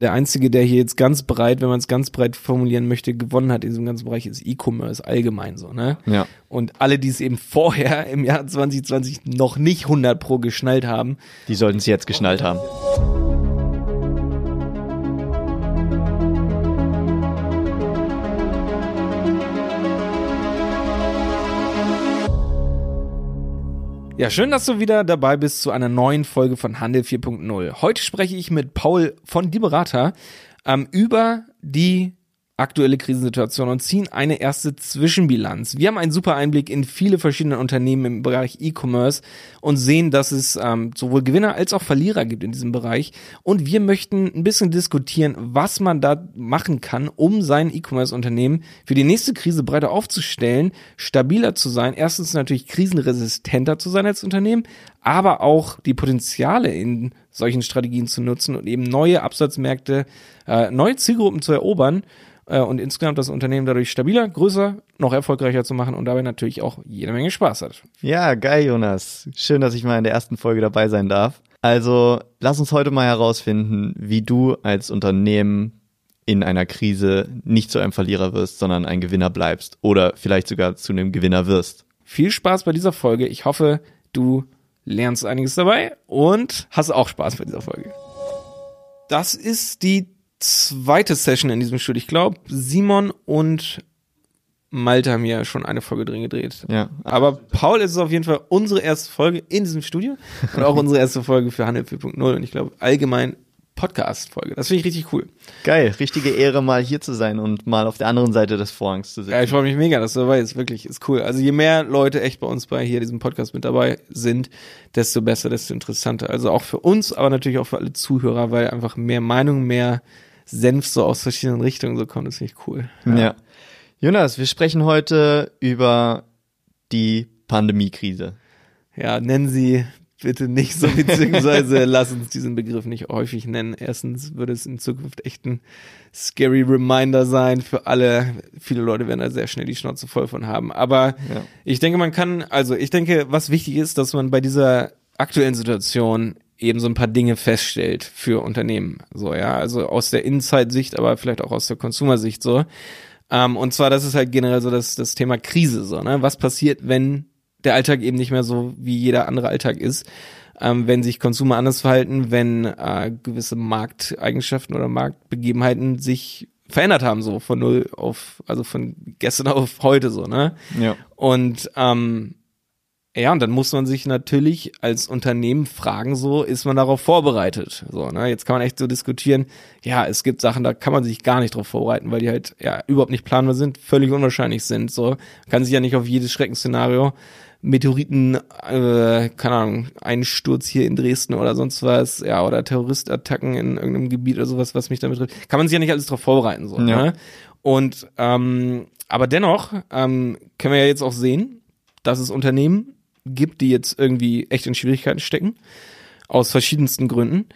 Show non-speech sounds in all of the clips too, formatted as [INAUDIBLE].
Der einzige, der hier jetzt ganz breit, wenn man es ganz breit formulieren möchte, gewonnen hat in diesem ganzen Bereich, ist E-Commerce allgemein so, ne? Ja. Und alle, die es eben vorher [LAUGHS] im Jahr 2020 noch nicht 100 pro geschnallt haben, Die sollten es jetzt geschnallt haben. Ja, schön, dass du wieder dabei bist zu einer neuen Folge von Handel 4.0. Heute spreche ich mit Paul von Die Berater ähm, über die aktuelle Krisensituation und ziehen eine erste Zwischenbilanz. Wir haben einen super Einblick in viele verschiedene Unternehmen im Bereich E-Commerce und sehen, dass es ähm, sowohl Gewinner als auch Verlierer gibt in diesem Bereich. Und wir möchten ein bisschen diskutieren, was man da machen kann, um sein E-Commerce-Unternehmen für die nächste Krise breiter aufzustellen, stabiler zu sein, erstens natürlich krisenresistenter zu sein als Unternehmen, aber auch die Potenziale in solchen Strategien zu nutzen und eben neue Absatzmärkte, äh, neue Zielgruppen zu erobern äh, und insgesamt das Unternehmen dadurch stabiler, größer, noch erfolgreicher zu machen und dabei natürlich auch jede Menge Spaß hat. Ja, geil, Jonas. Schön, dass ich mal in der ersten Folge dabei sein darf. Also, lass uns heute mal herausfinden, wie du als Unternehmen in einer Krise nicht zu einem Verlierer wirst, sondern ein Gewinner bleibst oder vielleicht sogar zu einem Gewinner wirst. Viel Spaß bei dieser Folge. Ich hoffe, du lernst einiges dabei und hast auch Spaß bei dieser Folge. Das ist die zweite Session in diesem Studio. Ich glaube, Simon und Malte haben ja schon eine Folge drin gedreht. Ja. Aber Paul ist es auf jeden Fall unsere erste Folge in diesem Studio und auch [LAUGHS] unsere erste Folge für Handel 4.0 und ich glaube allgemein Podcast-Folge. Das finde ich richtig cool. Geil, richtige Ehre, mal hier zu sein und mal auf der anderen Seite des Vorhangs zu sitzen. Ja, ich freue mich mega, dass du dabei bist. Wirklich, ist cool. Also je mehr Leute echt bei uns bei hier diesem Podcast mit dabei sind, desto besser, desto interessanter. Also auch für uns, aber natürlich auch für alle Zuhörer, weil einfach mehr Meinung, mehr Senf so aus verschiedenen Richtungen so kommt. Das finde ich cool. Ja. Jonas, wir sprechen heute über die Pandemiekrise. Ja, nennen Sie bitte nicht so, beziehungsweise [LAUGHS] lass uns diesen Begriff nicht häufig nennen. Erstens würde es in Zukunft echt ein scary Reminder sein für alle. Viele Leute werden da sehr schnell die Schnauze voll von haben. Aber Ja. ich denke, man kann, also ich denke, was wichtig ist, dass man bei dieser aktuellen Situation eben so ein paar Dinge feststellt für Unternehmen. So, ja, also aus der Inside-Sicht, aber vielleicht auch aus der Consumer-Sicht so. Ähm, und zwar, das ist halt generell so das, das Thema Krise, so, ne? Was passiert, wenn der Alltag eben nicht mehr so wie jeder andere Alltag ist? Ähm, wenn sich Konsumer anders verhalten, wenn äh, gewisse Markteigenschaften oder Marktbegebenheiten sich verändert haben, so von null auf, also von gestern [LAUGHS] auf heute, so, ne? Ja. Und ähm, ja, und dann muss man sich natürlich als Unternehmen fragen, so ist man darauf vorbereitet. So, ne? Jetzt kann man echt so diskutieren, ja, es gibt Sachen, da kann man sich gar nicht drauf vorbereiten, weil die halt ja überhaupt nicht planbar sind, völlig unwahrscheinlich sind. So, man kann sich ja nicht auf jedes Schreckensszenario Meteoriten, äh, keine Ahnung, Einsturz hier in Dresden oder sonst was, ja, oder Terroristattacken in irgendeinem Gebiet oder sowas, was mich damit trifft, kann man sich ja nicht alles drauf vorbereiten, so, Ja. ne? Und ähm, aber dennoch ähm, können wir ja jetzt auch sehen, dass es Unternehmen gibt, die jetzt irgendwie echt in Schwierigkeiten stecken, aus verschiedensten Gründen.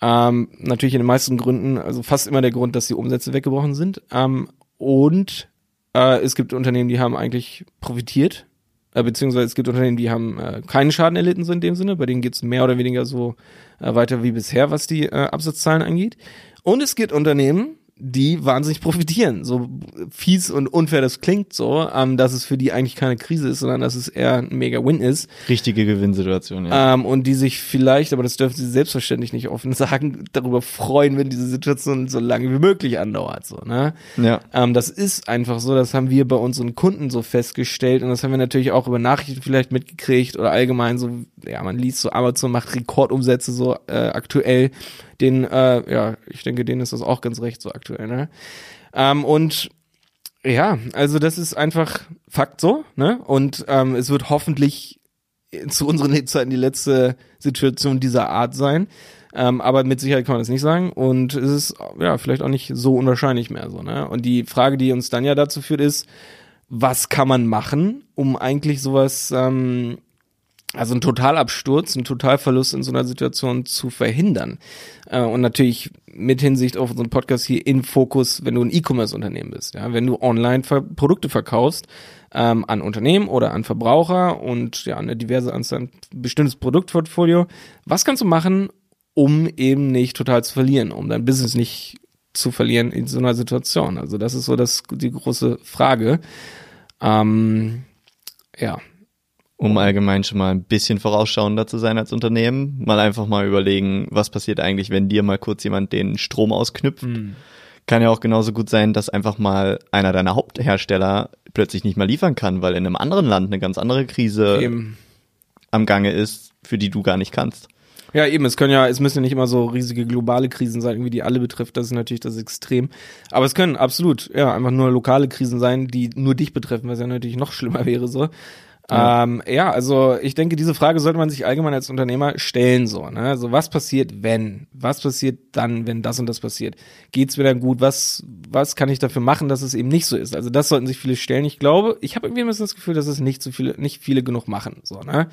Ähm, natürlich in den meisten Gründen, also fast immer der Grund, dass die Umsätze weggebrochen sind. Ähm, und äh, es gibt Unternehmen, die haben eigentlich profitiert, äh, beziehungsweise es gibt Unternehmen, die haben äh, keinen Schaden erlitten, so in dem Sinne. Bei denen geht's mehr oder weniger so äh, weiter wie bisher, was die äh, Absatzzahlen angeht. Und es gibt Unternehmen, die wahnsinnig profitieren. So fies und unfair das klingt so, ähm, dass es für die eigentlich keine Krise ist, sondern dass es eher ein mega Win ist. Richtige Gewinnsituation, ja. Ähm, und die sich vielleicht, aber das dürfen sie selbstverständlich nicht offen [LAUGHS] sagen, darüber freuen, wenn diese Situation so lange wie möglich andauert. So, ne? ja. Ähm, das ist einfach so, das haben wir bei unseren Kunden so festgestellt und das haben wir natürlich auch über Nachrichten vielleicht mitgekriegt oder allgemein so, ja, man liest so, Amazon macht Rekordumsätze so äh, aktuell. Den, äh, ja, ich denke, denen ist das auch ganz recht so aktuell, ne? Ähm, und ja, also das ist einfach Fakt so, ne? Und ähm, es wird hoffentlich zu unseren [LAUGHS] Lebzeiten die letzte Situation dieser Art sein. Ähm, aber mit Sicherheit kann man das nicht sagen. Und es ist ja vielleicht auch nicht so unwahrscheinlich mehr so, ne? Und die Frage, die uns dann ja dazu führt, ist, was kann man machen, um eigentlich sowas, ähm, also ein Totalabsturz, ein Totalverlust in so einer Situation zu verhindern. Äh, und natürlich mit Hinsicht auf unseren Podcast hier in Fokus, wenn du ein E-Commerce-Unternehmen bist, ja, wenn du online Produkte verkaufst ähm, an Unternehmen oder an Verbraucher und ja eine diverse Anzahl, ein bestimmtes Produktportfolio. Was kannst du machen, um eben nicht total zu verlieren, um dein Business nicht zu verlieren in so einer Situation. Also das ist so das, die große Frage. Ähm, ja. Um allgemein schon mal ein bisschen vorausschauender zu sein als Unternehmen, mal einfach mal überlegen, was passiert eigentlich, wenn dir mal kurz jemand den Strom ausknüpft. Mhm. Kann ja auch genauso gut sein, dass einfach mal einer deiner Haupthersteller plötzlich nicht mehr liefern kann, weil in einem anderen Land eine ganz andere Krise Eben. am Gange ist, für die du gar nicht kannst. Ja, eben, es können ja, es müssen ja nicht immer so riesige globale Krisen sein, irgendwie die alle betrifft, das ist natürlich das Extrem. Aber es können absolut, ja, einfach nur lokale Krisen sein, die nur dich betreffen, was ja natürlich noch schlimmer wäre so. Ja. Ähm, ja, also ich denke, diese Frage sollte man sich allgemein als Unternehmer stellen, so, ne? Also was passiert, wenn? Was passiert dann, wenn das und das passiert? Geht's mir dann gut? Was, was kann ich dafür machen, dass es eben nicht so ist? Also das sollten sich viele stellen. Ich glaube, ich habe irgendwie ein bisschen das Gefühl, dass es nicht so viele, nicht viele genug machen, so, ne?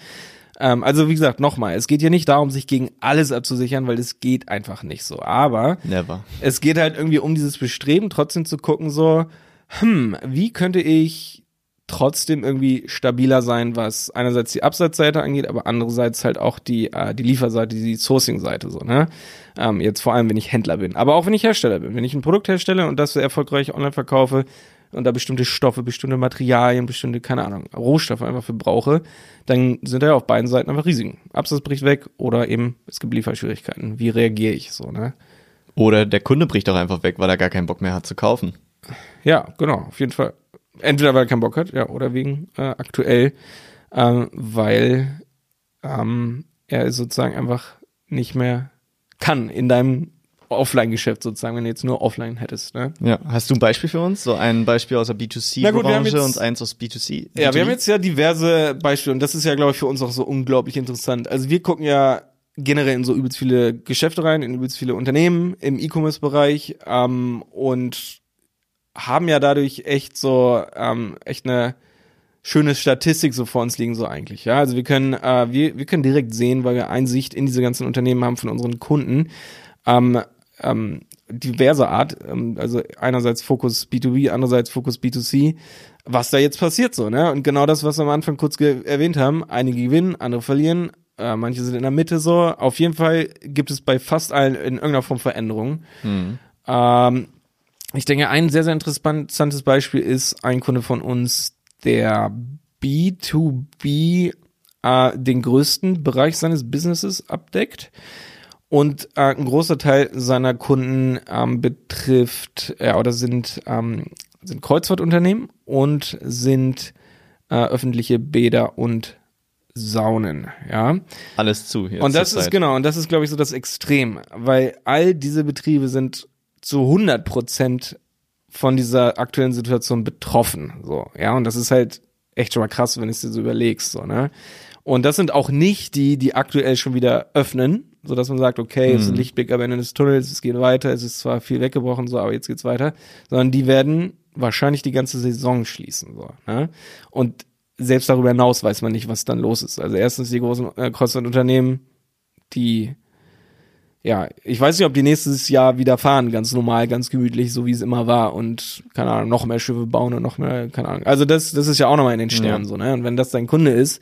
Ähm, also wie gesagt, nochmal, es geht hier nicht darum, sich gegen alles abzusichern, weil es geht einfach nicht so. Aber Never. es geht halt irgendwie um dieses Bestreben, trotzdem zu gucken, so, hm, wie könnte ich trotzdem irgendwie stabiler sein, was einerseits die Absatzseite angeht, aber andererseits halt auch die, äh, die Lieferseite, die Sourcing-Seite so, ne? Ähm, jetzt vor allem, wenn ich Händler bin, aber auch wenn ich Hersteller bin. Wenn ich ein Produkt herstelle und das erfolgreich online verkaufe, und da bestimmte Stoffe, bestimmte Materialien, bestimmte, keine Ahnung, Rohstoffe einfach für brauche, dann sind da ja auf beiden Seiten einfach Risiken. Absatz bricht weg oder eben es gibt Lieferschwierigkeiten. Wie reagiere ich so, ne? Oder der Kunde bricht doch einfach weg, weil er gar keinen Bock mehr hat zu kaufen. Ja, genau, auf jeden Fall. Entweder weil er keinen Bock hat, ja, oder wegen äh, aktuell, ähm, weil ähm, er sozusagen einfach nicht mehr kann in deinem Offline-Geschäft sozusagen, wenn du jetzt nur offline hättest. Ne? Ja, hast du ein Beispiel für uns? So ein Beispiel aus der B2C-Branche und eins aus B2C? Ja, wir haben jetzt ja diverse Beispiele und das ist ja, glaube ich, für uns auch so unglaublich interessant. Also wir gucken ja generell in so übelst viele Geschäfte rein, in übelst viele Unternehmen im E-Commerce-Bereich ähm, und haben ja dadurch echt so ähm, echt eine schöne Statistik so vor uns liegen so eigentlich. Ja, also wir können äh, wir wir können direkt sehen, weil wir Einsicht in diese ganzen Unternehmen haben von unseren Kunden. Ähm, ähm, diverser Art, ähm, also einerseits Fokus B2B, andererseits Fokus B2C, was da jetzt passiert so, ne? Und genau das, was wir am Anfang kurz erwähnt haben, einige gewinnen, andere verlieren, äh, manche sind in der Mitte so. Auf jeden Fall gibt es bei fast allen in irgendeiner Form Veränderungen. Mhm. Ähm, ich denke, ein sehr, sehr interessantes Beispiel ist ein Kunde von uns, der B2B äh, den größten Bereich seines Businesses abdeckt. Und äh, ein großer Teil seiner Kunden ähm, betrifft äh, oder sind, ähm, sind Kreuzfahrtunternehmen und sind äh, öffentliche Bäder und Saunen, ja. Alles zu hier. Und das ist genau, und das ist, glaube ich, so das Extrem, weil all diese Betriebe sind zu 100 Prozent von dieser aktuellen Situation betroffen, so, ja. Und das ist halt echt schon mal krass, wenn du es dir so überlegst, so, ne. Und das sind auch nicht die, die aktuell schon wieder öffnen, so dass man sagt, okay, es ist ein mhm. Lichtblick am Ende des Tunnels, es geht weiter, es ist zwar viel weggebrochen, so, aber jetzt geht's weiter, sondern die werden wahrscheinlich die ganze Saison schließen, so, ne? Und selbst darüber hinaus weiß man nicht, was dann los ist. Also erstens die großen äh, Kreuzfahrtunternehmen, die ja, ich weiß nicht, ob die nächstes Jahr wieder fahren, ganz normal, ganz gemütlich, so wie es immer war und keine Ahnung, noch mehr Schiffe bauen und noch mehr, keine Ahnung. Also das, das ist ja auch nochmal in den Sternen ja. so, ne? Und wenn das dein Kunde ist,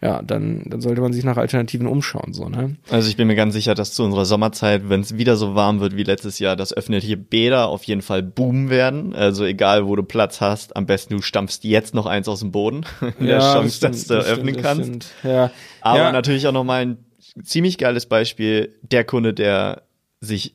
ja, dann, dann sollte man sich nach Alternativen umschauen, so, ne? Also ich bin mir ganz sicher, dass zu unserer Sommerzeit, wenn es wieder so warm wird wie letztes Jahr, das öffentliche Bäder auf jeden Fall boomen werden. Also egal, wo du Platz hast, am besten du stampfst jetzt noch eins aus dem Boden, [LAUGHS] ja, der Chance, das dass du das öffnen stimmt, kannst. Ja. Aber ja. natürlich auch nochmal ein ziemlich geiles Beispiel, der Kunde, der sich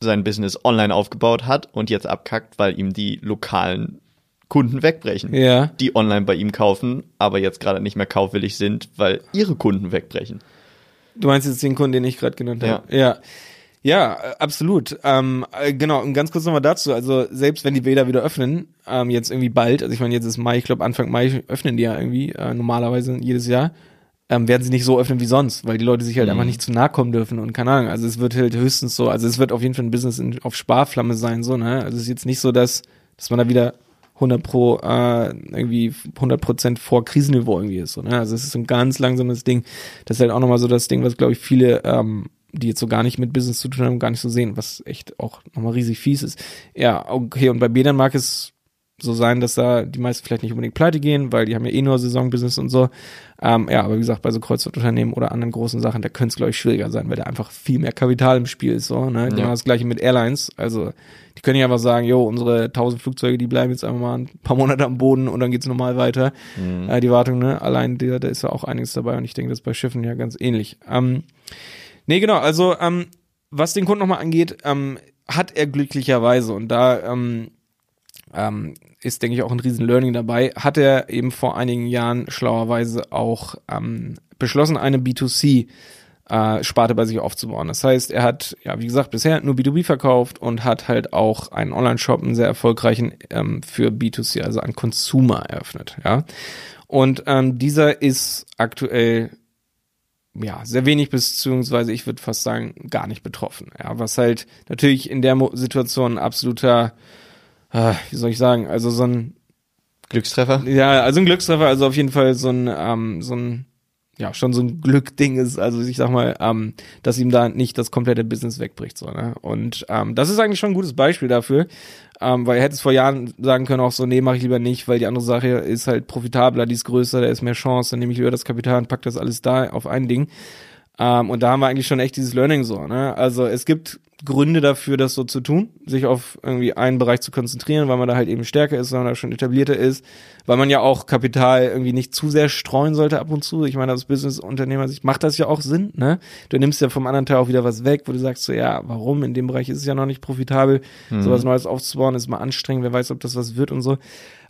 sein Business online aufgebaut hat und jetzt abkackt, weil ihm die lokalen Kunden wegbrechen, ja. die online bei ihm kaufen, aber jetzt gerade nicht mehr kaufwillig sind, weil ihre Kunden wegbrechen. Du meinst jetzt den Kunden, den ich gerade genannt habe? Ja. ja. Ja, absolut. Ähm, äh, genau, und ganz kurz nochmal dazu, also selbst wenn die Bäder wieder öffnen, ähm, jetzt irgendwie bald, also ich meine, jetzt ist Mai, ich glaube Anfang Mai öffnen die ja irgendwie, äh, normalerweise jedes Jahr, ähm, werden sie nicht so öffnen wie sonst, weil die Leute sich halt mhm. einfach nicht zu nahe kommen dürfen und keine Ahnung, also es wird halt höchstens so, also es wird auf jeden Fall ein Business in, auf Sparflamme sein, so, ne, also es ist jetzt nicht so, dass, dass man da wieder 100 pro äh, irgendwie 100 Prozent vor Krisenniveau irgendwie ist. So, ne? Also es ist so ein ganz langsames Ding. Das ist halt auch nochmal so das Ding, was glaube ich viele, ähm, die jetzt so gar nicht mit Business zu tun haben, gar nicht so sehen, was echt auch nochmal riesig fies ist. Ja, okay. Und bei Bädern mag es so sein, dass da die meisten vielleicht nicht unbedingt pleite gehen, weil die haben ja eh nur Saisonbusiness und so. Ähm, ja, aber wie gesagt, bei so Kreuzfahrtunternehmen oder anderen großen Sachen, da könnte es, glaube ich, schwieriger sein, weil da einfach viel mehr Kapital im Spiel ist. So, ne? Die Ja. das gleiche mit Airlines. Also die können ja einfach sagen, jo, unsere 1000 Flugzeuge, die bleiben jetzt einfach mal ein paar Monate am Boden und dann geht's normal weiter. Mhm. Äh, die Wartung, ne? Allein da, da ist ja auch einiges dabei und ich denke, das ist bei Schiffen ja ganz ähnlich. Ähm, nee, genau, also ähm, was den Kunden nochmal angeht, ähm, hat er glücklicherweise und da ähm, ähm, ist, denke ich, auch ein riesen Learning dabei, hat er eben vor einigen Jahren schlauerweise auch ähm, beschlossen, eine B2C äh, Sparte bei sich aufzubauen. Das heißt, er hat, ja, wie gesagt, bisher nur B2B verkauft und hat halt auch einen Online-Shop, einen sehr erfolgreichen ähm, für B2C, also an Consumer eröffnet, ja. Und ähm, dieser ist aktuell ja, sehr wenig beziehungsweise ich würde fast sagen gar nicht betroffen. Ja, was halt natürlich in der Mo Situation ein absoluter, wie soll ich sagen, also so ein, Glückstreffer? ja, also ein Glückstreffer, also auf jeden Fall so ein, ähm, so ein, ja, schon so ein Glückding ist, also ich sag mal, ähm, dass ihm da nicht das komplette Business wegbricht, so, ne? Und ähm, das ist eigentlich schon ein gutes Beispiel dafür, ähm, weil er hätte es vor Jahren sagen können, auch so, nee, mache ich lieber nicht, weil die andere Sache ist halt profitabler, die ist größer, da ist mehr Chance, dann nehme ich lieber das Kapital und pack das alles da auf ein Ding. Ähm, und da haben wir eigentlich schon echt dieses Learning so, ne? Also es gibt Gründe dafür, das so zu tun, sich auf irgendwie einen Bereich zu konzentrieren, weil man da halt eben stärker ist, weil man da schon etablierter ist, weil man ja auch Kapital irgendwie nicht zu sehr streuen sollte ab und zu. Ich meine, als Business-Unternehmer sich macht das ja auch Sinn, ne? Du nimmst ja vom anderen Teil auch wieder was weg, wo du sagst so, ja, warum? In dem Bereich ist es ja noch nicht profitabel, sowas Neues aufzubauen, ist mal anstrengend, wer weiß, ob das was wird und so.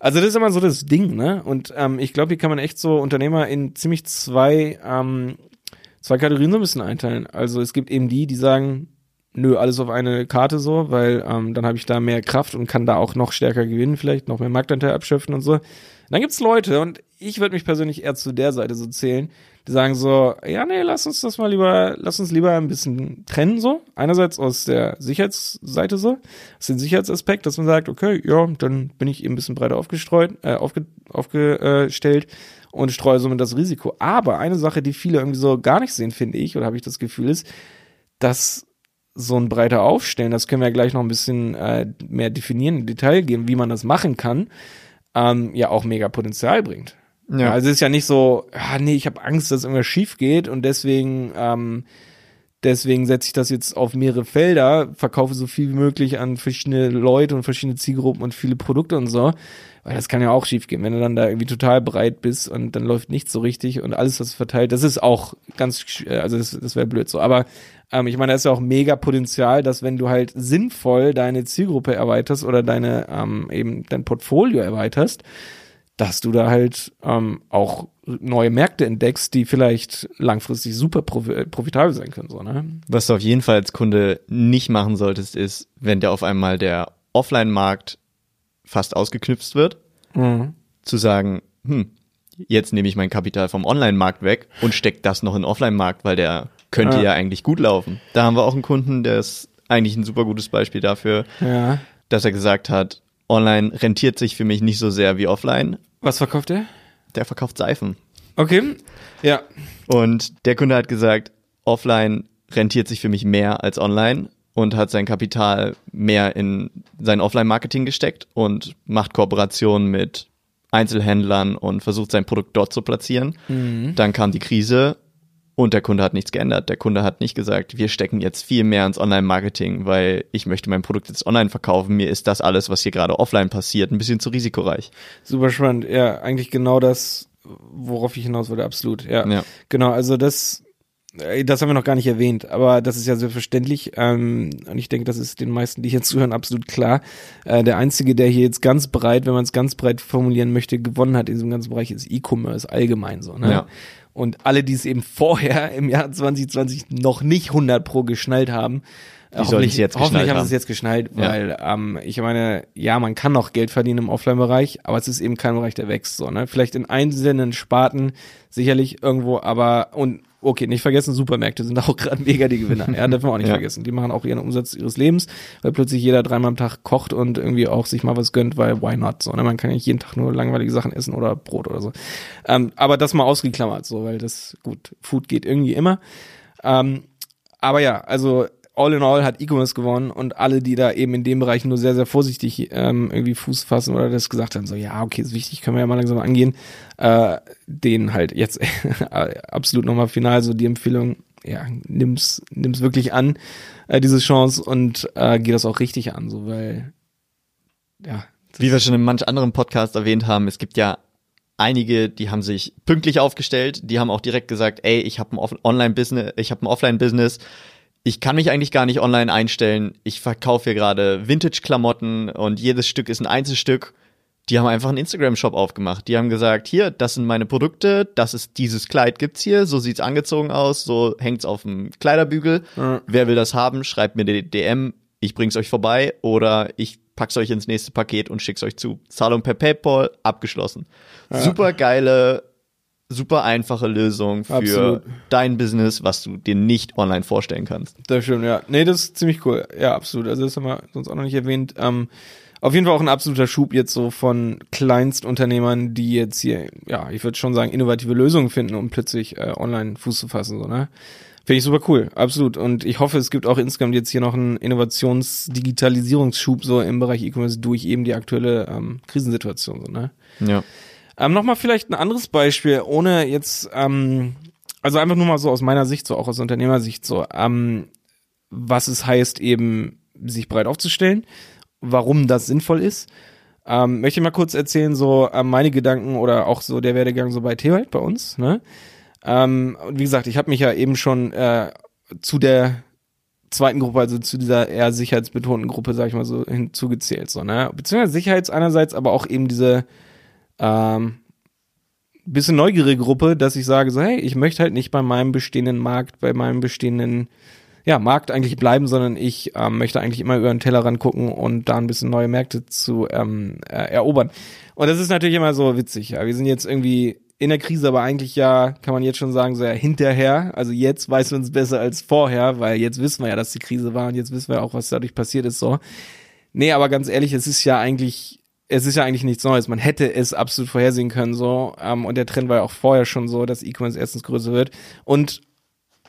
Also das ist immer so das Ding, ne? Und ähm, ich glaube, hier kann man echt so Unternehmer in ziemlich zwei ähm, zwei Kategorien so ein bisschen einteilen. Also es gibt eben die, die sagen, nö, alles auf eine Karte so, weil ähm, dann habe ich da mehr Kraft und kann da auch noch stärker gewinnen, vielleicht noch mehr Marktanteil abschöpfen und so. Und dann gibt's Leute, und ich würde mich persönlich eher zu der Seite so zählen, die sagen so, ja, nee, lass uns das mal lieber, lass uns lieber ein bisschen trennen so. Einerseits aus der Sicherheitsseite so, aus dem Sicherheitsaspekt, dass man sagt, okay, ja, dann bin ich eben ein bisschen breiter aufgestreut, äh, aufge, aufgestellt und streue somit das Risiko. Aber eine Sache, die viele irgendwie so gar nicht sehen, finde ich, oder habe ich das Gefühl, ist, dass so ein breiter Aufstellen, das können wir ja gleich noch ein bisschen äh, mehr definieren, in Detail gehen, wie man das machen kann, ähm, ja auch mega Potenzial bringt. Ja. Also es ist ja nicht so, ah, nee, ich habe Angst, dass irgendwas schief geht und deswegen ähm, deswegen setze ich das jetzt auf mehrere Felder, verkaufe so viel wie möglich an verschiedene Leute und verschiedene Zielgruppen und viele Produkte und so. Weil das kann ja auch schief gehen, wenn du dann da irgendwie total breit bist und dann läuft nichts so richtig und alles, was verteilt, das ist auch ganz, äh, also das, das wäre blöd so. Aber ähm, ich meine, da ist ja auch mega Potenzial, dass wenn du halt sinnvoll deine Zielgruppe erweiterst oder deine ähm, eben dein Portfolio erweiterst, dass du da halt ähm, auch neue Märkte entdeckst, die vielleicht langfristig super profi profitabel sein können. So, ne? Was du auf jeden Fall als Kunde nicht machen solltest, ist, wenn dir auf einmal der Offline-Markt fast ausgeknüpft wird, Mhm. zu sagen, hm, jetzt nehme ich mein Kapital vom Online-Markt weg und steck das noch in den Offline-Markt, weil der könnte Ja. ja eigentlich gut laufen. Da haben wir auch einen Kunden, der ist eigentlich ein super gutes Beispiel dafür, Ja. dass er gesagt hat, online rentiert sich für mich nicht so sehr wie offline. Was verkauft er? Der verkauft Seifen. Okay. Ja. Und der Kunde hat gesagt, offline rentiert sich für mich mehr als online und hat sein Kapital mehr in sein Offline-Marketing gesteckt und macht Kooperationen mit Einzelhändlern und versucht sein Produkt dort zu platzieren. Dann kam die Krise und der Kunde hat nichts geändert. Der Kunde hat nicht gesagt, wir stecken jetzt viel mehr ins Online-Marketing, weil ich möchte mein Produkt jetzt online verkaufen. Mir ist das alles, was hier gerade offline passiert, ein bisschen zu risikoreich. Super spannend. Ja, eigentlich genau das, worauf ich hinaus wollte, absolut. Ja. Ja. Genau, also das, äh, das haben wir noch gar nicht erwähnt, aber das ist ja selbstverständlich. Ähm, und ich denke, das ist den meisten, die hier [LAUGHS] zuhören, absolut klar. Äh, der Einzige, der hier jetzt ganz breit, wenn man es ganz breit formulieren möchte, gewonnen hat in diesem ganzen Bereich, ist E-Commerce allgemein so. Ne? Ja. Und alle, die es eben vorher im Jahr 2020 noch nicht 100 pro geschnallt haben, äh, sollen hoffentlich, jetzt hoffentlich haben sie es jetzt geschnallt, Ja. weil ähm, ich meine, ja, man kann noch Geld verdienen im Offline-Bereich, aber es ist eben kein Bereich, der wächst. So, ne? Vielleicht in einzelnen Sparten sicherlich irgendwo, aber und okay, nicht vergessen, Supermärkte sind auch [LAUGHS] gerade mega die Gewinner. Ja, dürfen wir auch nicht Ja. vergessen. Die machen auch ihren Umsatz ihres Lebens, weil plötzlich jeder dreimal am Tag kocht und irgendwie auch sich mal was gönnt, weil why not? So, ne? Man kann ja nicht jeden Tag nur langweilige Sachen essen oder Brot oder so. Ähm, aber das mal ausgeklammert, so, weil das gut, Food geht irgendwie immer. Ähm, aber ja, also all in all hat E-Commerce gewonnen und alle, die da eben in dem Bereich nur sehr, sehr vorsichtig ähm, irgendwie Fuß fassen oder das gesagt haben, so ja, okay, ist wichtig, können wir ja mal langsam angehen, äh, denen halt jetzt [LAUGHS] absolut nochmal final so die Empfehlung, ja, nimm's, nimm's wirklich an, äh, diese Chance und äh, geh das auch richtig an, so weil ja. Wie wir schon in manch anderen Podcast erwähnt haben, es gibt ja einige, die haben sich pünktlich aufgestellt, die haben auch direkt gesagt, ey, ich habe ein Online-Business, ich habe ein Offline-Business, ich kann mich eigentlich gar nicht online einstellen. Ich verkaufe hier gerade Vintage-Klamotten und jedes Stück ist ein Einzelstück. Die haben einfach einen Instagram-Shop aufgemacht. Die haben gesagt, hier, das sind meine Produkte, das ist dieses Kleid gibt's hier, so sieht's angezogen aus, so hängt's auf dem Kleiderbügel. Mhm. Wer will das haben, schreibt mir die DM, ich bring's euch vorbei oder ich pack's euch ins nächste Paket und schick's euch zu. Zahlung per PayPal, abgeschlossen. Ja. Super geile, super einfache Lösung für absolut. dein Business, was du dir nicht online vorstellen kannst. Das stimmt, ja. Nee, das ist ziemlich cool. Ja, absolut. Also das haben wir sonst auch noch nicht erwähnt. Ähm, auf jeden Fall auch ein absoluter Schub jetzt so von Kleinstunternehmern, die jetzt hier, ja, ich würde schon sagen, innovative Lösungen finden, um plötzlich äh, online Fuß zu fassen, so, ne? Finde ich super cool, absolut. Und ich hoffe, es gibt auch insgesamt jetzt hier noch einen Innovations-Digitalisierungsschub so im Bereich E-Commerce durch eben die aktuelle ähm, Krisensituation. So, ne? Ja. Ähm, Nochmal vielleicht ein anderes Beispiel, ohne jetzt, ähm, also einfach nur mal so aus meiner Sicht, so auch aus Unternehmersicht, so, ähm, was es heißt, eben sich breit aufzustellen, warum das sinnvoll ist. Ähm, möchte mal kurz erzählen, so äh, meine Gedanken oder auch so der Werdegang so bei Tewald bei uns, ne? Ähm, wie gesagt, ich habe mich ja eben schon äh, zu der zweiten Gruppe, also zu dieser eher sicherheitsbetonten Gruppe, sag ich mal so, hinzugezählt, so, ne? Beziehungsweise Sicherheits einerseits, aber auch eben diese ähm, bisschen neugierige Gruppe, dass ich sage so, hey, ich möchte halt nicht bei meinem bestehenden Markt, bei meinem bestehenden ja, Markt eigentlich bleiben, sondern ich ähm, möchte eigentlich immer über den Tellerrand gucken und da ein bisschen neue Märkte zu ähm, äh, erobern. Und das ist natürlich immer so witzig. Ja, wir sind jetzt irgendwie in der Krise, aber eigentlich ja, kann man jetzt schon sagen, so ja, hinterher. Also jetzt weiß man es besser als vorher, weil jetzt wissen wir ja, dass die Krise war und jetzt wissen wir auch, was dadurch passiert ist, so. Nee, aber ganz ehrlich, es ist ja eigentlich, es ist ja eigentlich nichts Neues. Man hätte es absolut vorhersehen können, so. Ähm, und der Trend war ja auch vorher schon so, dass E-Commerce erstens größer wird. Und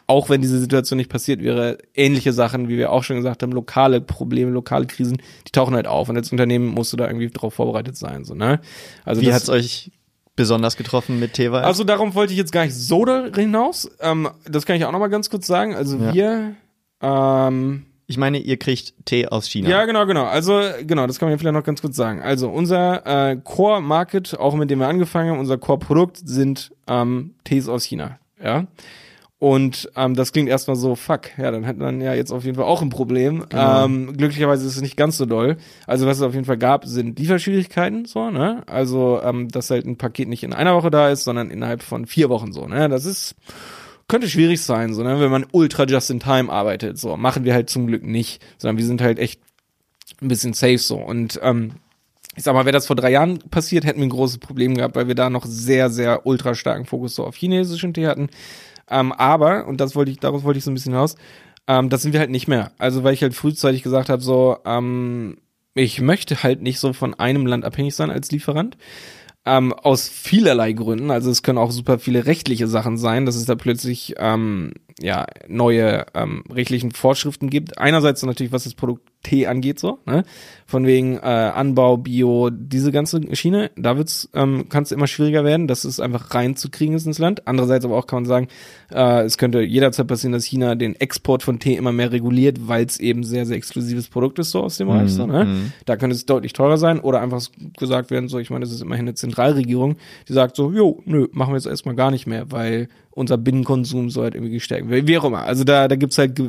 auch wenn diese Situation nicht passiert wäre, ähnliche Sachen, wie wir auch schon gesagt haben, lokale Probleme, lokale Krisen, die tauchen halt auf. Und als Unternehmen musst du da irgendwie drauf vorbereitet sein, so, ne? Also Wie hat's euch besonders getroffen mit Teewald? Also darum wollte ich jetzt gar nicht so da hinaus. Ähm, das kann ich auch noch mal ganz kurz sagen. Also ja. wir ähm, ich meine, ihr kriegt Tee aus China. Ja, genau, genau. Also, genau, das kann man vielleicht noch ganz kurz sagen. Also, unser äh, Core-Market, auch mit dem wir angefangen haben, unser Core-Produkt sind ähm, Tees aus China. Ja. Und ähm, das klingt erstmal so, fuck, ja, dann hat man ja jetzt auf jeden Fall auch ein Problem. Genau. Ähm, glücklicherweise ist es nicht ganz so doll. Also was es auf jeden Fall gab, sind Lieferschwierigkeiten, so, ne? Also, ähm, dass halt ein Paket nicht in einer Woche da ist, sondern innerhalb von vier Wochen so, ne? Das ist, könnte schwierig sein, so, ne? Wenn man ultra just in time arbeitet, so. Machen wir halt zum Glück nicht, sondern wir sind halt echt ein bisschen safe, so. Und, ähm, ich sag mal, wäre das vor drei Jahren passiert, hätten wir ein großes Problem gehabt, weil wir da noch sehr, sehr ultra starken Fokus so auf chinesischen Tee hatten. Ähm, aber, und das wollte ich, daraus wollte ich so ein bisschen hinaus, ähm, das sind wir halt nicht mehr. Also weil ich halt frühzeitig gesagt habe, so, ähm, ich möchte halt nicht so von einem Land abhängig sein als Lieferant. Ähm, aus vielerlei Gründen. Also es können auch super viele rechtliche Sachen sein, dass es da plötzlich ähm, ja neue ähm, rechtlichen Vorschriften gibt. Einerseits natürlich, was das Produkt Tee angeht, so, ne? Von wegen äh, Anbau, Bio, diese ganze Schiene, da wird's, ähm, kann es immer schwieriger werden, dass es einfach reinzukriegen ist ins Land. Andererseits aber auch kann man sagen, äh, es könnte jederzeit passieren, dass China den Export von Tee immer mehr reguliert, weil es eben sehr, sehr exklusives Produkt ist, so aus dem Bereich. Mhm. So, ne? Mhm. Da könnte es deutlich teurer sein oder einfach gesagt werden, so, ich meine, das ist immerhin eine Zentralregierung, die sagt so, jo, nö, machen wir jetzt erstmal gar nicht mehr, weil unser Binnenkonsum soll halt irgendwie gestärkt werden. Wie auch immer. Also da, da gibt's halt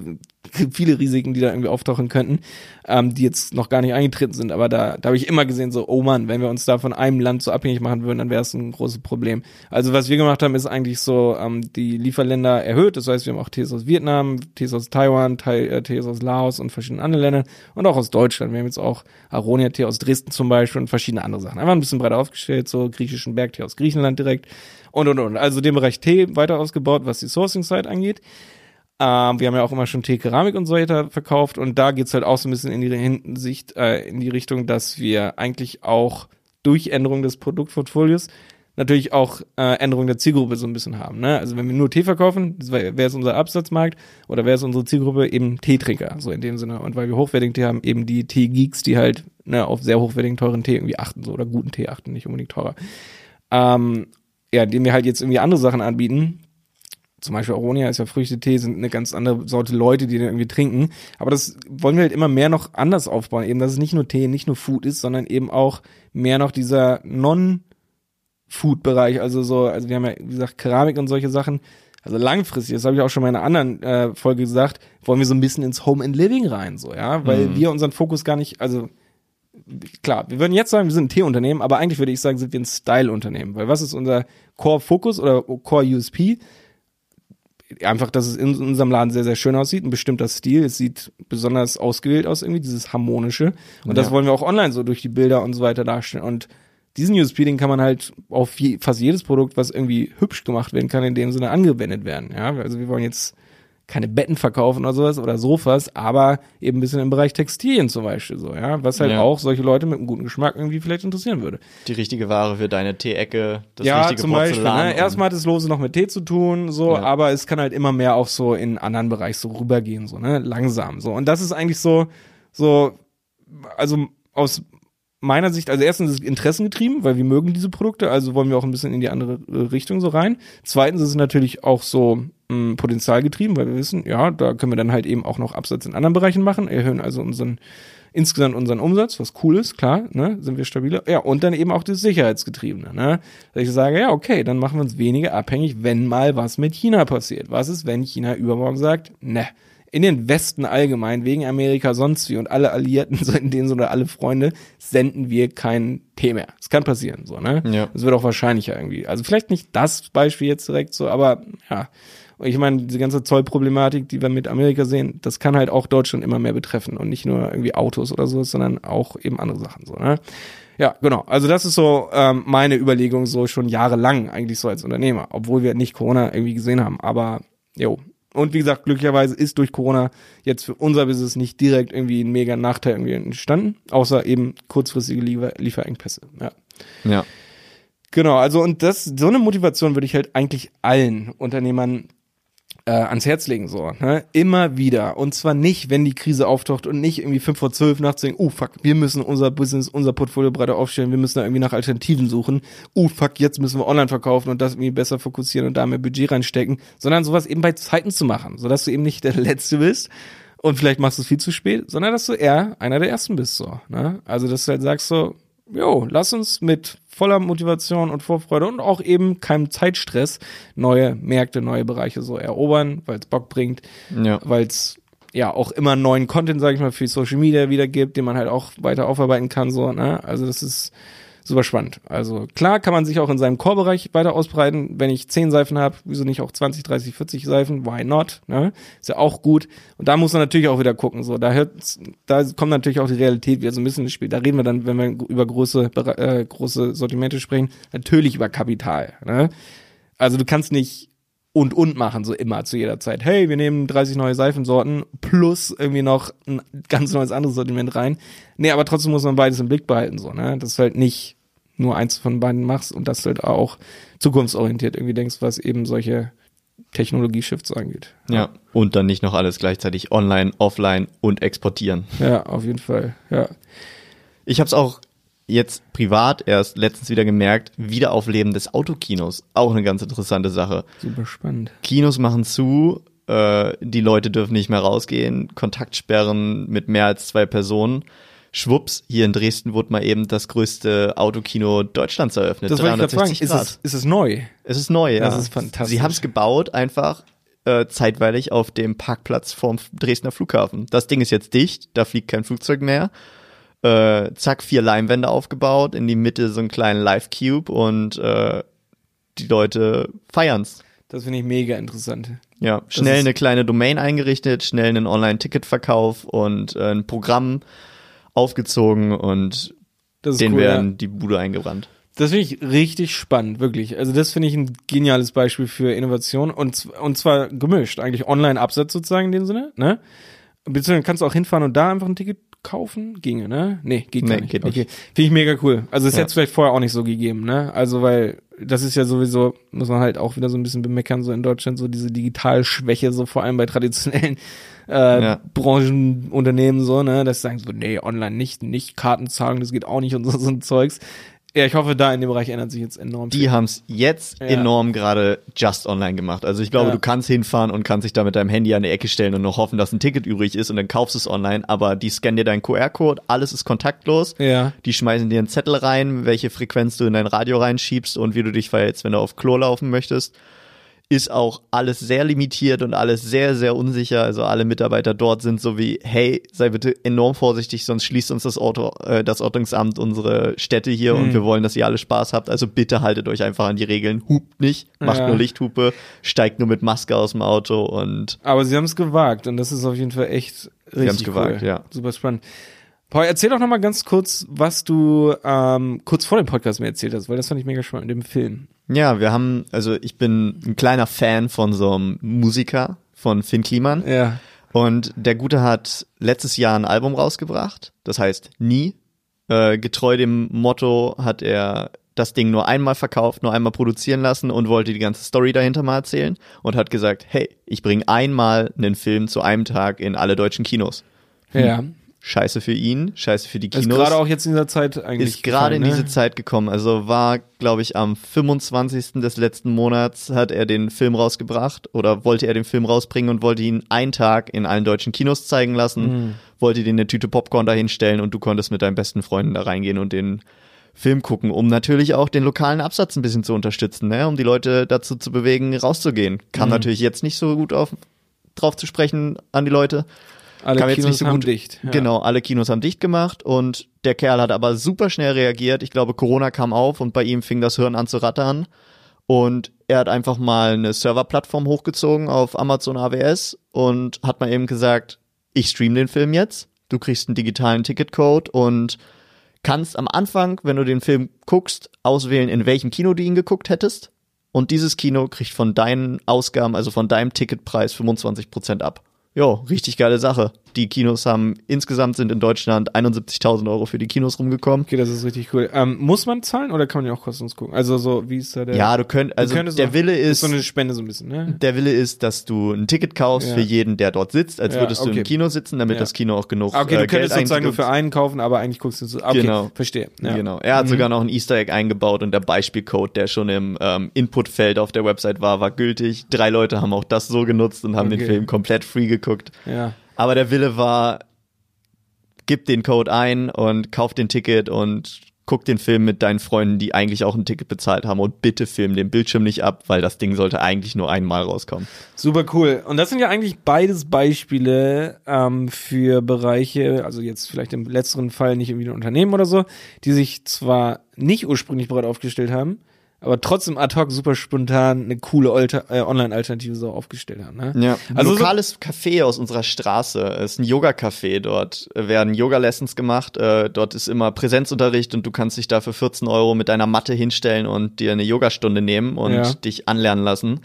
[LAUGHS] viele Risiken, die da irgendwie auftauchen könnten, ähm, die jetzt noch gar nicht eingetreten sind. Aber da, da habe ich immer gesehen, so, oh Mann, wenn wir uns da von einem Land so abhängig machen würden, dann wäre es ein großes Problem. Also was wir gemacht haben, ist eigentlich so, ähm, die Lieferländer erhöht. Das heißt, wir haben auch Tees aus Vietnam, Tees aus Taiwan, äh, Tees aus Laos und verschiedenen anderen Ländern und auch aus Deutschland. Wir haben jetzt auch Aronia-Tee aus Dresden zum Beispiel und verschiedene andere Sachen. Einfach ein bisschen breiter aufgestellt, so griechischen Bergtee aus Griechenland direkt und und und. Also den Bereich Tee weiter ausgebaut, was die Sourcing-Side angeht. Ähm, wir haben ja auch immer schon Tee, Keramik und so weiter verkauft und da geht's halt auch so ein bisschen in die Hinsicht, äh, in die Richtung, dass wir eigentlich auch durch Änderung des Produktportfolios natürlich auch äh, Änderungen der Zielgruppe so ein bisschen haben. Ne? Also wenn wir nur Tee verkaufen, wer ist unser Absatzmarkt oder wer ist unsere Zielgruppe? Eben Teetrinker, so in dem Sinne. Und weil wir hochwertigen Tee haben, eben die Tee-Geeks, die halt ne, auf sehr hochwertigen, teuren Tee irgendwie achten so oder guten Tee achten, nicht unbedingt teurer. Ähm, ja, dem wir halt jetzt irgendwie andere Sachen anbieten. Zum Beispiel Aronia ist ja Früchtetee, sind eine ganz andere Sorte Leute, die den irgendwie trinken. Aber das wollen wir halt immer mehr noch anders aufbauen. Eben, dass es nicht nur Tee, nicht nur Food ist, sondern eben auch mehr noch dieser Non- Food-Bereich, also so, also wir haben ja, wie gesagt, Keramik und solche Sachen. Also langfristig, das habe ich auch schon mal in einer anderen äh, Folge gesagt, wollen wir so ein bisschen ins Home and Living rein, so, ja, weil mhm. wir unseren Fokus gar nicht, also klar, wir würden jetzt sagen, wir sind ein Tee-Unternehmen, aber eigentlich würde ich sagen, sind wir ein Style-Unternehmen, weil was ist unser Core-Fokus oder Core-USP? Einfach, dass es in unserem Laden sehr, sehr schön aussieht, ein bestimmter Stil, es sieht besonders ausgewählt aus irgendwie, dieses harmonische und ja. das wollen wir auch online so durch die Bilder und so weiter darstellen und diesen USP, den kann man halt auf je, fast jedes Produkt, was irgendwie hübsch gemacht werden kann, in dem Sinne angewendet werden. Ja, also wir wollen jetzt keine Betten verkaufen oder sowas oder Sofas, aber eben ein bisschen im Bereich Textilien zum Beispiel so, ja, was halt ja. auch solche Leute mit einem guten Geschmack irgendwie vielleicht interessieren würde. Die richtige Ware für deine Teeecke, das ja, richtige zum Beispiel. Ne? Erstmal hat es lose noch mit Tee zu tun, so, ja. aber es kann halt immer mehr auch so in anderen Bereich so rübergehen, so, ne, langsam, so. Und das ist eigentlich so, so, also aus meiner Sicht, also erstens ist es interessengetrieben, weil wir mögen diese Produkte, also wollen wir auch ein bisschen in die andere Richtung so rein. Zweitens ist es natürlich auch so mh, hm, potenzialgetrieben, weil wir wissen, ja, da können wir dann halt eben auch noch Absatz in anderen Bereichen machen, erhöhen also unseren insgesamt unseren Umsatz, was cool ist, klar, ne, sind wir stabiler. Ja, und dann eben auch das Sicherheitsgetriebene, ne. Dass ich sage, ja, okay, dann machen wir uns weniger abhängig, wenn mal was mit China passiert. Was ist, wenn China übermorgen sagt, ne, in den Westen allgemein, wegen Amerika sonst wie und alle Alliierten, so in denen so oder alle Freunde, senden wir kein Tee mehr. Das kann passieren, so, ne? Ja. Das wird auch wahrscheinlicher irgendwie. Also vielleicht nicht das Beispiel jetzt direkt so, aber ja. Ich meine, diese ganze Zollproblematik, die wir mit Amerika sehen, das kann halt auch Deutschland immer mehr betreffen und nicht nur irgendwie Autos oder so, sondern auch eben andere Sachen, so, ne? Ja, genau. Also das ist so ähm, meine Überlegung so schon jahrelang eigentlich so als Unternehmer, obwohl wir nicht Corona irgendwie gesehen haben. Aber jo, und wie gesagt, glücklicherweise ist durch Corona jetzt für unser Business nicht direkt irgendwie ein mega Nachteil irgendwie entstanden, außer eben kurzfristige Liefer Lieferengpässe. Ja. Ja. Genau, also und das, so eine Motivation würde ich halt eigentlich allen Unternehmern äh, ans Herz legen, so, ne? Immer wieder. Und zwar nicht, wenn die Krise auftaucht und nicht irgendwie fünf vor zwölf nachts denken, oh fuck, wir müssen unser Business, unser Portfolio breiter aufstellen, wir müssen da irgendwie nach Alternativen suchen. Oh fuck, jetzt müssen wir online verkaufen und das irgendwie besser fokussieren und da mehr Budget reinstecken, sondern sowas eben bei Zeiten zu machen, sodass du eben nicht der [LAUGHS] Letzte bist und vielleicht machst du es viel zu spät, sondern dass du eher einer der Ersten bist, so, ne? Also, dass du halt sagst so, jo, lass uns mit voller Motivation und Vorfreude und auch eben keinem Zeitstress neue Märkte, neue Bereiche so erobern, weil es Bock bringt, ja. weil es ja auch immer neuen Content, sage ich mal, für Social Media wieder gibt, den man halt auch weiter aufarbeiten kann, so, ne? Also das ist super spannend. Also klar kann man sich auch in seinem Core-Bereich weiter ausbreiten. Wenn ich 10 Seifen habe, wieso nicht auch 20, 30, 40 Seifen? Why not? Ne? Ist ja auch gut. Und da muss man natürlich auch wieder gucken. So, da da kommt natürlich auch die Realität wieder so ein bisschen ins Spiel. Da reden wir dann, wenn wir über große, äh, große Sortimente sprechen, natürlich über Kapital. Ne? Also du kannst nicht und und machen, so immer zu jeder Zeit. Hey, wir nehmen 30 neue Seifensorten plus irgendwie noch ein ganz neues anderes Sortiment rein. Nee, aber trotzdem muss man beides im Blick behalten, so, ne? Das ist halt nicht nur eins von beiden machst und dass du halt auch zukunftsorientiert irgendwie denkst, was eben solche Technologie-Shifts angeht. Ja. ja, und dann nicht noch alles gleichzeitig online, offline und exportieren. Ja, auf jeden Fall, ja. Ich habe es auch jetzt privat erst letztens wieder gemerkt, Wiederaufleben des Autokinos. Auch eine ganz interessante Sache. Super spannend. Kinos machen zu, äh, die Leute dürfen nicht mehr rausgehen, Kontaktsperren mit mehr als zwei Personen schwupps, hier in Dresden wurde mal eben das größte Autokino Deutschlands eröffnet. Das wollte ich fragen. Ist es, ist es neu? Es ist neu, ja. Das ist fantastisch. Sie haben es gebaut, einfach äh, zeitweilig auf dem Parkplatz vorm Dresdner Flughafen. Das Ding ist jetzt dicht, da fliegt kein Flugzeug mehr. Äh, zack, vier Leinwände aufgebaut, in die Mitte so einen kleinen Live-Cube und äh, die Leute feiern's. Das finde ich mega interessant. Ja, schnell eine kleine Domain eingerichtet, schnell einen Online-Ticketverkauf und äh, ein Programm aufgezogen und den cool, werden ja. die Bude eingebrannt. Das finde ich richtig spannend, wirklich. Also das finde ich ein geniales Beispiel für Innovation und, und zwar gemischt, eigentlich Online-Absatz sozusagen in dem Sinne, ne? Beziehungsweise kannst du auch hinfahren und da einfach ein Ticket kaufen? Ginge, ne? Nee, geht Nee, gar nicht. geht nicht. Okay. Finde ich mega cool. Also es Ja. hätte es vielleicht vorher auch nicht so gegeben, ne? Also weil das ist ja sowieso, muss man halt auch wieder so ein bisschen bemeckern, so in Deutschland, so diese Digitalschwäche, so vor allem bei traditionellen äh, Ja. Branchenunternehmen, so, ne? Das sagen so, nee, online nicht, nicht Kartenzahlung, das geht auch nicht und so, so ein Zeugs. Ja, ich hoffe, da in dem Bereich ändert sich jetzt enorm Die haben es jetzt Ja. enorm gerade just online gemacht. Also ich glaube, Ja. du kannst hinfahren und kannst dich da mit deinem Handy an die Ecke stellen und noch hoffen, dass ein Ticket übrig ist und dann kaufst du es online. Aber die scannen dir deinen QR-Code, alles ist kontaktlos. Ja. Die schmeißen dir einen Zettel rein, welche Frequenz du in dein Radio reinschiebst und wie du dich verhältst, wenn du auf Klo laufen möchtest. Ist auch alles sehr limitiert und alles sehr, sehr unsicher. Also alle Mitarbeiter dort sind so wie, hey, sei bitte enorm vorsichtig, sonst schließt uns das Auto, äh, das Ordnungsamt unsere Städte hier und Mhm. wir wollen, dass ihr alle Spaß habt. Also bitte haltet euch einfach an die Regeln. Hupt nicht, macht Ja. nur Lichthupe, steigt nur mit Maske aus dem Auto und Aber sie haben es gewagt und das ist auf jeden Fall echt richtig haben's gewagt, cool. ja. Super spannend. Paul, erzähl doch noch mal ganz kurz, was du ähm, kurz vor dem Podcast mir erzählt hast, weil das fand ich mega spannend, dem Film. Ja, wir haben, also ich bin ein kleiner Fan von so einem Musiker, von Finn Kliman. Ja. Und der Gute hat letztes Jahr ein Album rausgebracht, das heißt Nie. Äh, getreu dem Motto hat er das Ding nur einmal verkauft, nur einmal produzieren lassen und wollte die ganze Story dahinter mal erzählen und hat gesagt, hey, ich bringe einmal einen Film zu einem Tag in alle deutschen Kinos. Ja. Scheiße für ihn, scheiße für die Das ist Kinos. gerade auch jetzt in dieser Zeit eigentlich. ist gerade in gefallen, diese ne? Zeit gekommen. Also war, glaube ich, am 25. des letzten Monats hat er den Film rausgebracht oder wollte er den Film rausbringen und wollte ihn einen Tag in allen deutschen Kinos zeigen lassen, Mhm. wollte dir eine Tüte Popcorn dahinstellen und du konntest mit deinen besten Freunden da reingehen und den Film gucken, um natürlich auch den lokalen Absatz ein bisschen zu unterstützen, ne? um die Leute dazu zu bewegen, rauszugehen. Kam Mhm. natürlich jetzt nicht so gut auf, drauf zu sprechen an die Leute. Alle Kinos nicht so haben gut. dicht. Ja. Genau, alle Kinos haben dicht gemacht und der Kerl hat aber super schnell reagiert. Ich glaube, Corona kam auf und bei ihm fing das Hirn an zu rattern. Und er hat einfach mal eine Serverplattform hochgezogen auf Amazon AWS und hat mal eben gesagt, ich stream den Film jetzt. Du kriegst einen digitalen Ticketcode und kannst am Anfang, wenn du den Film guckst, auswählen, in welchem Kino du ihn geguckt hättest. Und dieses Kino kriegt von deinen Ausgaben, also von deinem Ticketpreis 25% ab. Jo, richtig geile Sache. Die Kinos haben, insgesamt sind in Deutschland 71.000 Euro für die Kinos rumgekommen. Okay, das ist richtig cool. Ähm, muss man zahlen oder kann man ja auch kostenlos gucken? Also so, wie ist da der? Ja, du könnt, also könntest der Wille ist, so eine Spende so ein bisschen, ne? der Wille ist, dass du ein Ticket kaufst Ja. für jeden, der dort sitzt, als Ja, würdest du okay. im Kino sitzen, damit Ja. das Kino auch genug Ah, Okay, äh, du Geld könntest sozusagen nur für einen kaufen, aber eigentlich guckst du so. Okay, Genau. verstehe. Genau. Er hat Mhm. sogar noch ein Easter Egg eingebaut und der Beispielcode, der schon im ähm, Inputfeld auf der Website war, war gültig. Drei Leute haben auch das so genutzt und haben den Okay. Film komplett free geguckt. Ja. Aber der Wille war, gib den Code ein und kauf den Ticket und guck den Film mit deinen Freunden, die eigentlich auch ein Ticket bezahlt haben und bitte film den Bildschirm nicht ab, weil das Ding sollte eigentlich nur einmal rauskommen. Super cool. Und das sind ja eigentlich beides Beispiele ähm, für Bereiche, also jetzt vielleicht im letzteren Fall nicht irgendwie ein Unternehmen oder so, die sich zwar nicht ursprünglich bereit aufgestellt haben, aber trotzdem ad hoc super spontan eine coole Alter, äh, Online-Alternative so aufgestellt haben. Ne? Ja, Also so- lokales Café aus unserer Straße. Es ist ein Yoga-Café. Dort werden Yoga-Lessons gemacht. Äh, dort ist immer Präsenzunterricht und du kannst dich da für 14 Euro mit deiner Matte hinstellen und dir eine Yogastunde nehmen und Ja. dich anlernen lassen.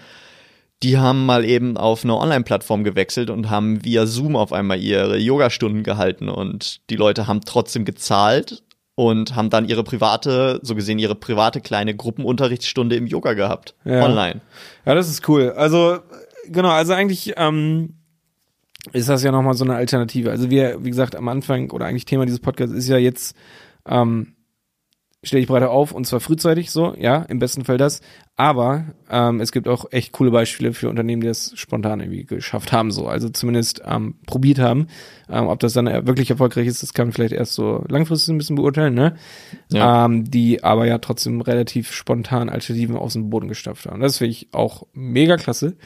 Die haben mal eben auf eine Online-Plattform gewechselt und haben via Zoom auf einmal ihre Yogastunden gehalten und die Leute haben trotzdem gezahlt und haben dann ihre private, so gesehen ihre private kleine Gruppenunterrichtsstunde im Yoga gehabt. Ja. Online. Ja, das ist cool. Also, genau, also eigentlich ähm, ist das ja nochmal so eine Alternative. Also wir, wie gesagt, am Anfang oder eigentlich Thema dieses Podcasts ist ja jetzt, ähm, stell dich breiter auf und zwar frühzeitig so, ja, im besten Fall das. Aber ähm, es gibt auch echt coole Beispiele für Unternehmen, die das spontan irgendwie geschafft haben, so. Also zumindest ähm, probiert haben. Ähm, ob das dann wirklich erfolgreich ist, das kann man vielleicht erst so langfristig ein bisschen beurteilen, ne? Ja. Ähm, die aber ja trotzdem relativ spontan Alternativen aus dem Boden gestapft haben. Das finde ich auch mega klasse.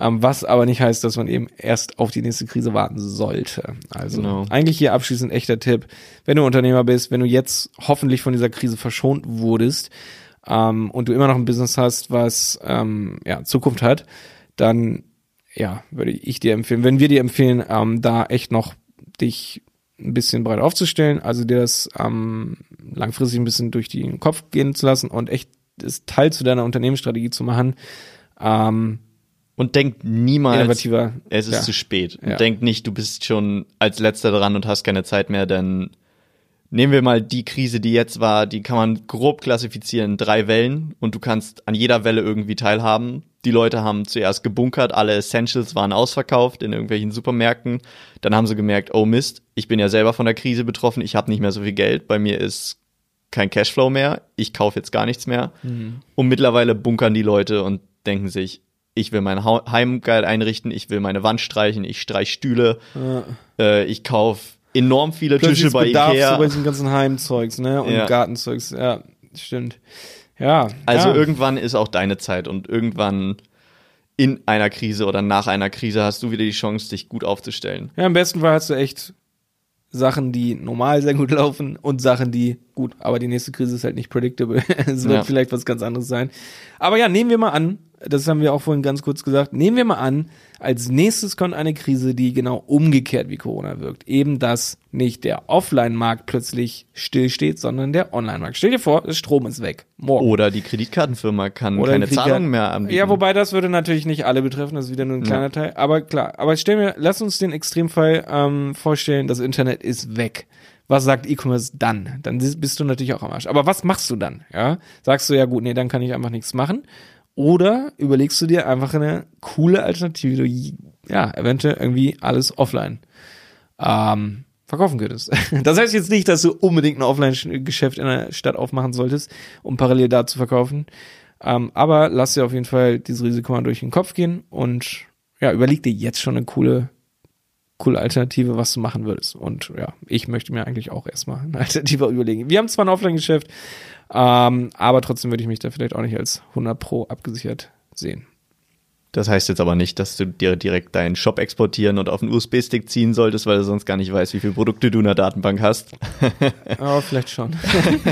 Ähm, was aber nicht heißt, dass man eben erst auf die nächste Krise warten sollte. Also Genau. eigentlich hier abschließend echter Tipp, wenn du Unternehmer bist, wenn du jetzt hoffentlich von dieser Krise verschont wurdest ähm, und du immer noch ein Business hast, was ähm, ja, Zukunft hat, dann ja, würde ich dir empfehlen, wenn wir dir empfehlen, ähm, da echt noch dich ein bisschen breit aufzustellen, also dir das ähm, langfristig ein bisschen durch den Kopf gehen zu lassen und echt das Teil zu deiner Unternehmensstrategie zu machen. Ähm, Und denkt niemals, Innovativer. es ist ja. zu spät. Und Ja. denkt nicht, du bist schon als letzter dran und hast keine Zeit mehr, denn nehmen wir mal die Krise, die jetzt war, die kann man grob klassifizieren in drei Wellen und du kannst an jeder Welle irgendwie teilhaben. Die Leute haben zuerst gebunkert, alle Essentials waren ausverkauft in irgendwelchen Supermärkten. Dann haben sie gemerkt, oh Mist, ich bin ja selber von der Krise betroffen, ich habe nicht mehr so viel Geld, bei mir ist kein Cashflow mehr, ich kaufe jetzt gar nichts mehr. Und mittlerweile bunkern die Leute und denken sich, ich will mein Heim geil einrichten, ich will meine Wand streichen, ich streich Stühle, äh, ich kaufe enorm viele Plötzlich Tische bei Bedarf Ikea. so bei diesem ganzen Heimzeugs, ne? Und Ja. Gartenzeugs, ja, stimmt. Ja. Also ja. irgendwann ist auch deine Zeit und irgendwann in einer Krise oder nach einer Krise hast du wieder die Chance, dich gut aufzustellen. Ja, im besten Fall hast du echt Sachen, die normal sehr gut laufen und Sachen, die gut, aber die nächste Krise ist halt nicht predictable. [LAUGHS] es wird Ja. vielleicht was ganz anderes sein. Aber ja, nehmen wir mal an, das haben wir auch vorhin ganz kurz gesagt, nehmen wir mal an, als nächstes kommt eine Krise, die genau umgekehrt wie Corona wirkt. Eben, dass nicht der Offline-Markt plötzlich stillsteht, sondern der Online-Markt. Stell dir vor, der Strom ist weg. Morgen. Oder die Kreditkartenfirma kann Oder keine Zahlungen mehr anbieten. Ja, wobei das würde natürlich nicht alle betreffen, das ist wieder nur ein kleiner Teil. Aber klar, aber stell mir, lass uns den Extremfall ähm, vorstellen, das Internet ist weg. Was sagt E-Commerce dann? Dann bist du natürlich auch am Arsch. Aber was machst du dann? Ja, sagst du ja gut, nee, dann kann ich einfach nichts machen. Oder überlegst du dir einfach eine coole Alternative, wie du ja eventuell irgendwie alles offline ähm, verkaufen könntest. [LAUGHS] Das heißt jetzt nicht, dass du unbedingt ein Offline-Geschäft in der Stadt aufmachen solltest, um parallel da zu verkaufen. Ähm, aber lass dir auf jeden Fall dieses Risiko mal durch den Kopf gehen und ja, überleg dir jetzt schon eine coole, coole Alternative, was du machen würdest. Und ja, ich möchte mir eigentlich auch erstmal eine Alternative [LAUGHS] überlegen. Wir haben zwar ein Offline-Geschäft, ähm, aber trotzdem würde ich mich da vielleicht auch nicht als 100 Pro abgesichert sehen. Das heißt jetzt aber nicht, dass du dir direkt deinen Shop exportieren und auf einen USB-Stick ziehen solltest, weil du sonst gar nicht weißt, wie viele Produkte du in der Datenbank hast. [LAUGHS] Aber vielleicht schon.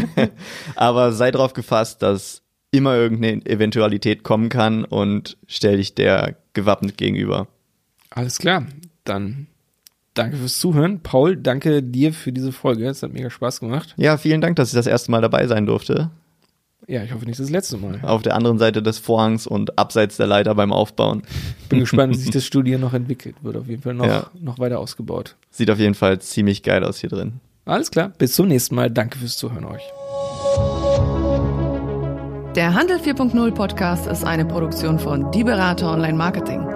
[LAUGHS] Aber sei darauf gefasst, dass immer irgendeine Eventualität kommen kann und stell dich der gewappnet gegenüber. Alles klar, dann danke fürs Zuhören. Paul, danke dir für diese Folge. Es hat mega Spaß gemacht. Ja, vielen Dank, dass ich das erste Mal dabei sein durfte. Ja, ich hoffe nicht das letzte Mal. Auf der anderen Seite des Vorhangs und abseits der Leiter beim Aufbauen. Bin gespannt, wie sich [LAUGHS] das Studio noch entwickelt. Wird auf jeden Fall noch, Ja. noch weiter ausgebaut. Sieht auf jeden Fall ziemlich geil aus hier drin. Alles klar, bis zum nächsten Mal. Danke fürs Zuhören euch. Der Handel 4.0 Podcast ist eine Produktion von Die Berater Online Marketing.